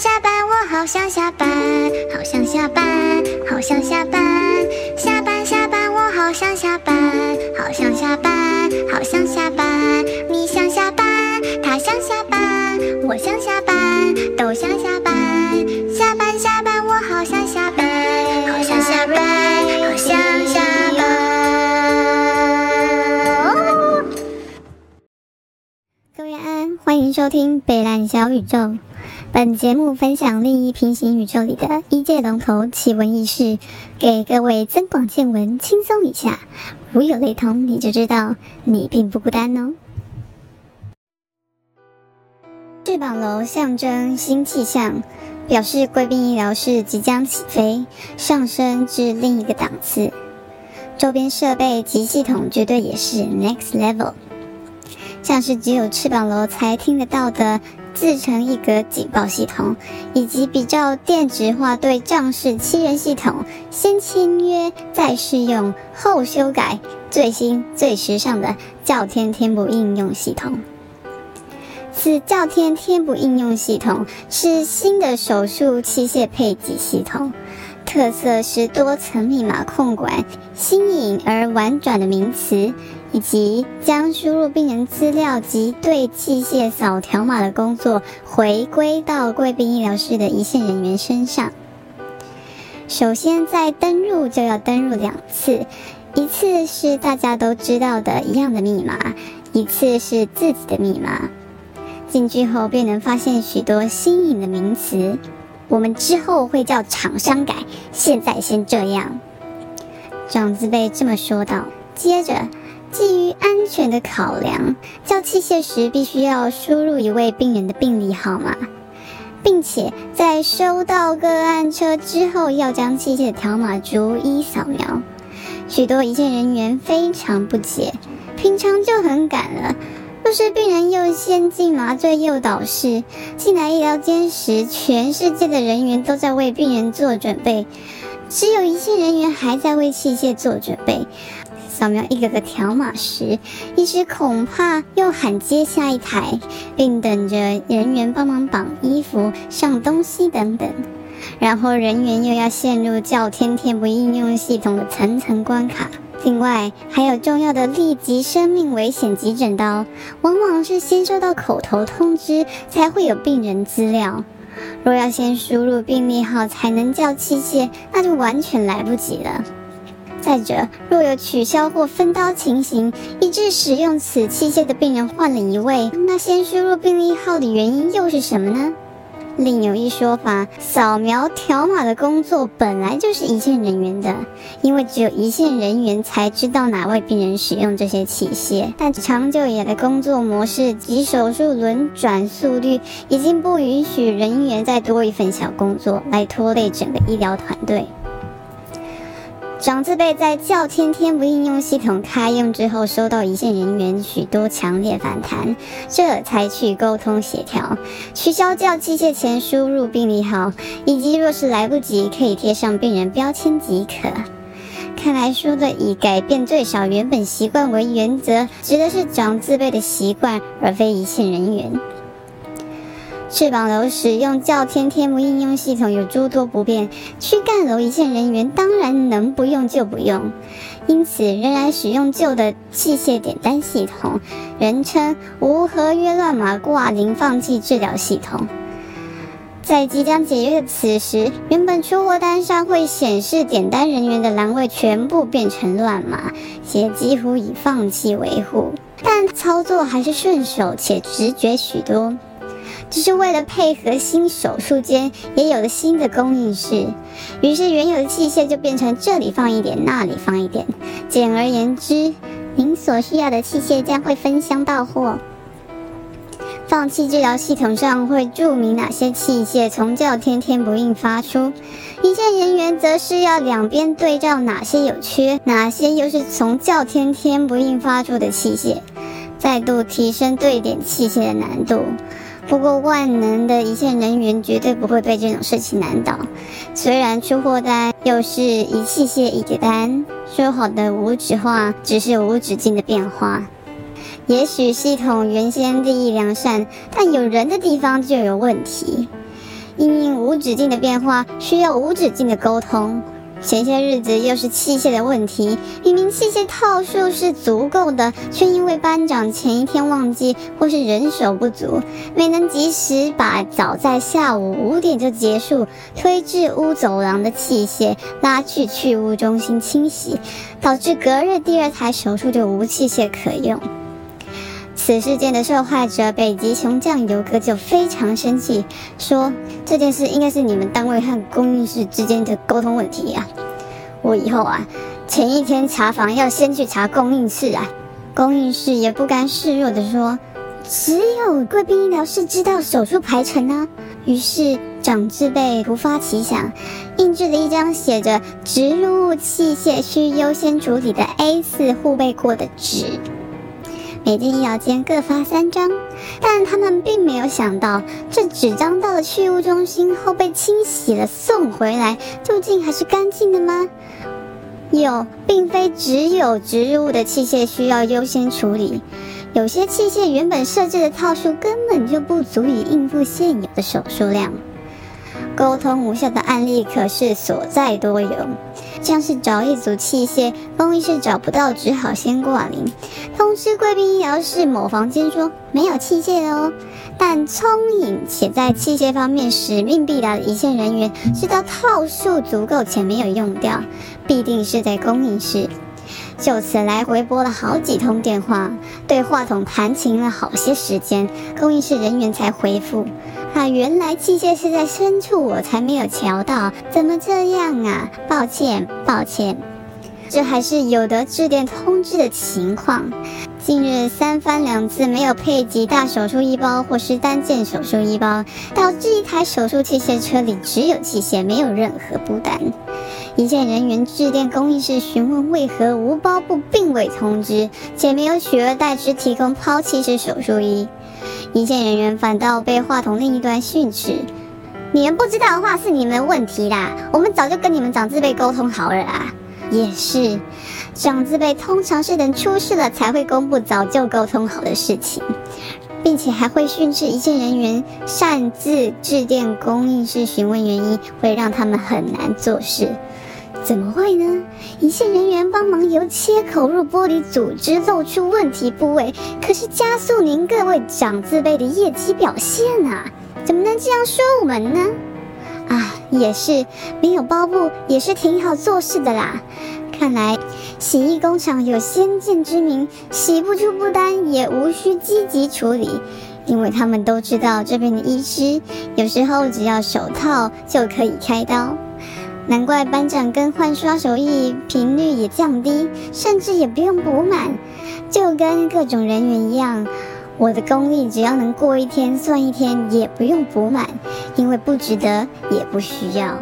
下班，我好想下班，好想下班，好想下班。下班下班，我好想下班，好想下班，好想下班。你想下班，他想下班，我想下班，都想下班。下班下班，我好想下班，好想下班，好想下班。各位安，欢迎收听北蓝小宇宙。本节目分享另一平行宇宙里的一界龙头奇闻异事，给各位增广见闻，轻松一下。如有雷同，你就知道你并不孤单哦。翅膀楼象征新气象，表示贵宾医疗室即将起飞，上升至另一个档次。周边设备及系统绝对也是 next level，像是只有翅膀楼才听得到的。自成一格警报系统，以及比较电子化对仗式七人系统，先签约再试用后修改，最新最时尚的教天天不应用系统。此教天天不应用系统是新的手术器械配给系统，特色是多层密码控管，新颖而婉转的名词。以及将输入病人资料及对器械扫条码的工作回归到贵宾医疗室的一线人员身上。首先，在登入就要登入两次，一次是大家都知道的一样的密码，一次是自己的密码。进去后便能发现许多新颖的名词，我们之后会叫厂商改，现在先这样。长子辈这么说道。接着。基于安全的考量，叫器械时必须要输入一位病人的病历号码，并且在收到个案车之后，要将器械的条码逐一扫描。许多一线人员非常不解，平常就很赶了，若是病人又先进麻醉又导室，进来医疗间时，全世界的人员都在为病人做准备，只有一线人员还在为器械做准备。扫描一个个条码时，医师恐怕又喊接下一台，并等着人员帮忙绑衣服、上东西等等。然后人员又要陷入叫天天不应用系统的层层关卡。另外还有重要的立即生命危险急诊刀，往往是先收到口头通知，才会有病人资料。若要先输入病历号才能叫器械，那就完全来不及了。再者，若有取消或分刀情形，以致使用此器械的病人换了一位，那先输入病历号的原因又是什么呢？另有一说法，扫描条码的工作本来就是一线人员的，因为只有一线人员才知道哪位病人使用这些器械。但长久以来的工作模式及手术轮转速率，已经不允许人员再多一份小工作来拖累整个医疗团队。长字辈在叫天天不应用系统开用之后，收到一线人员许多强烈反弹，这才去沟通协调，取消叫器械前输入病历号，以及若是来不及，可以贴上病人标签即可。看来说的以改变最少原本习惯为原则，指的是长字辈的习惯，而非一线人员。翅膀楼使用叫天天幕应用系统有诸多不便，躯干楼一线人员当然能不用就不用，因此仍然使用旧的器械点单系统，人称无合约乱码挂零放弃治疗系统。在即将解约的此时，原本出货单上会显示点单人员的栏位全部变成乱码，且几乎已放弃维护，但操作还是顺手且直觉许多。只是为了配合新手术间也有了新的供应室，于是原有的器械就变成这里放一点，那里放一点。简而言之，您所需要的器械将会分箱到货。放弃治疗系统上会注明哪些器械从叫天天不应发出，一线人员则是要两边对照哪些有缺，哪些又是从叫天天不应发出的器械，再度提升对点器械的难度。不过，万能的一线人员绝对不会被这种事情难倒。虽然出货单又是一器械一个单，说好的无纸化只是无止境的变化。也许系统原先利益良善，但有人的地方就有问题。因无止境的变化，需要无止境的沟通。前些日子又是器械的问题，明明器械套数是足够的，却因为班长前一天忘记或是人手不足，没能及时把早在下午五点就结束推至屋走廊的器械拉去去污中心清洗，导致隔日第二台手术就无器械可用。此事件的受害者北极熊酱油哥就非常生气，说这件事应该是你们单位和供应室之间的沟通问题啊！我以后啊，前一天查房要先去查供应室啊。供应室也不甘示弱的说，只有贵宾医疗室知道手术排程啊。于是长智辈突发奇想，印制了一张写着“植入物器械需优先处理”的 A4 护背过的纸。每间医疗间各发三张，但他们并没有想到，这纸张到了去污中心后被清洗了送回来，究竟还是干净的吗？有，并非只有植入物的器械需要优先处理，有些器械原本设置的套数根本就不足以应付现有的手术量。沟通无效的案例可是所在多有，像是找一组器械，公医室找不到，只好先挂零，通知贵宾医疗室某房间说没有器械哦。但聪颖且在器械方面使命必达的一线人员，知道套数足够且没有用掉，必定是在公应室。就此来回拨了好几通电话，对话筒弹琴了好些时间，公应室人员才回复。啊，原来器械是在深处，我才没有瞧到，怎么这样啊？抱歉，抱歉，这还是有得致电通知的情况。近日三番两次没有配给大手术衣包或是单件手术衣包，导致一台手术器械车里只有器械，没有任何布单。一线人员致电公益室询问为何无包部并未通知，且没有取而代之提供抛弃式手术衣。一线人员反倒被话筒另一端训斥：“你们不知道的话是你们的问题啦，我们早就跟你们长字辈沟通好了啦。”也是，长字辈通常是等出事了才会公布早就沟通好的事情，并且还会训斥一线人员擅自致电供应室询问原因，会让他们很难做事。怎么会呢？一线人员帮忙由切口入玻璃组织，露出问题部位，可是加速您各位长字辈的业绩表现啊！怎么能这样说我们呢？啊，也是，没有包布也是挺好做事的啦。看来洗衣工厂有先见之明，洗不出布单也无需积极处理，因为他们都知道这边的医师有时候只要手套就可以开刀。难怪班长更换刷手艺频率也降低，甚至也不用补满，就跟各种人员一样，我的功力只要能过一天算一天，也不用补满，因为不值得，也不需要。